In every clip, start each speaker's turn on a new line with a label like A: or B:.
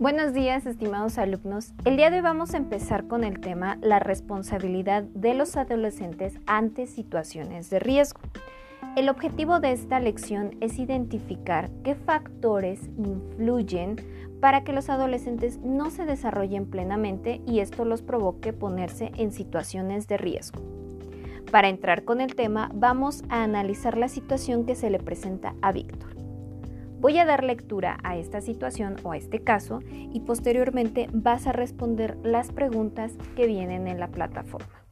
A: Buenos días, estimados alumnos. El día de hoy vamos a empezar con el tema la responsabilidad de los adolescentes ante situaciones de riesgo. El objetivo de esta lección es identificar qué factores influyen para que los adolescentes no se desarrollen plenamente y esto los provoque ponerse en situaciones de riesgo. Para entrar con el tema, vamos a analizar la situación que se le presenta a Víctor. Voy a dar lectura a esta situación o a este caso y posteriormente vas a responder las preguntas que vienen en la plataforma.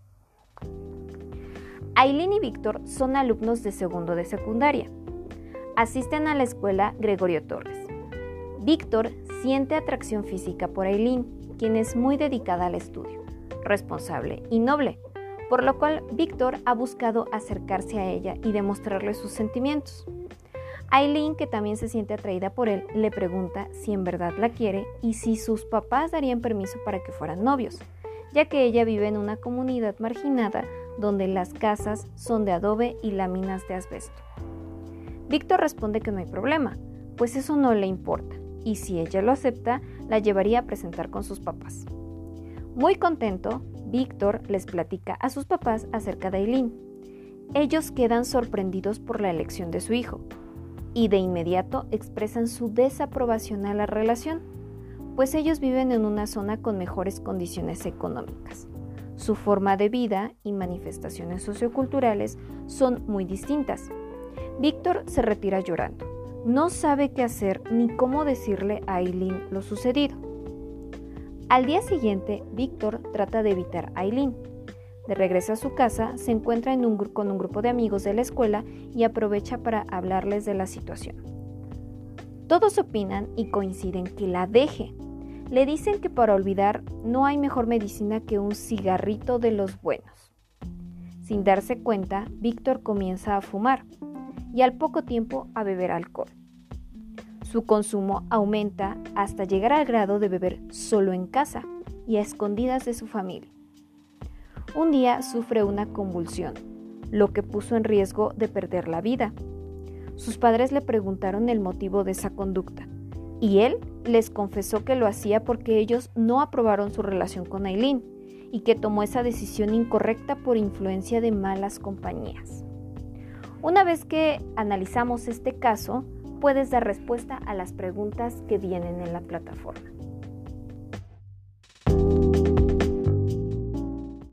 A: Aileen y Víctor son alumnos de segundo de secundaria. Asisten a la escuela Gregorio Torres. Víctor siente atracción física por Aileen, quien es muy dedicada al estudio, responsable y noble, por lo cual Víctor ha buscado acercarse a ella y demostrarle sus sentimientos. Aileen, que también se siente atraída por él, le pregunta si en verdad la quiere y si sus papás darían permiso para que fueran novios, ya que ella vive en una comunidad marginada donde las casas son de adobe y láminas de asbesto. Víctor responde que no hay problema, pues eso no le importa, y si ella lo acepta, la llevaría a presentar con sus papás. Muy contento, Víctor les platica a sus papás acerca de Aileen. Ellos quedan sorprendidos por la elección de su hijo, y de inmediato expresan su desaprobación a la relación, pues ellos viven en una zona con mejores condiciones económicas. Su forma de vida y manifestaciones socioculturales son muy distintas. Víctor se retira llorando. No sabe qué hacer ni cómo decirle a Aileen lo sucedido. Al día siguiente, Víctor trata de evitar a Aileen, de regreso a su casa, se encuentra con un grupo de amigos de la escuela y aprovecha para hablarles de la situación. Todos opinan y coinciden que la deje. Le dicen que para olvidar no hay mejor medicina que un cigarrito de los buenos. Sin darse cuenta, Víctor comienza a fumar y al poco tiempo a beber alcohol. Su consumo aumenta hasta llegar al grado de beber solo en casa y a escondidas de su familia. Un día sufre una convulsión, lo que puso en riesgo de perder la vida. Sus padres le preguntaron el motivo de esa conducta y él les confesó que lo hacía porque ellos no aprobaron su relación con Aileen y que tomó esa decisión incorrecta por influencia de malas compañías. Una vez que analizamos este caso, puedes dar respuesta a las preguntas que vienen en la plataforma.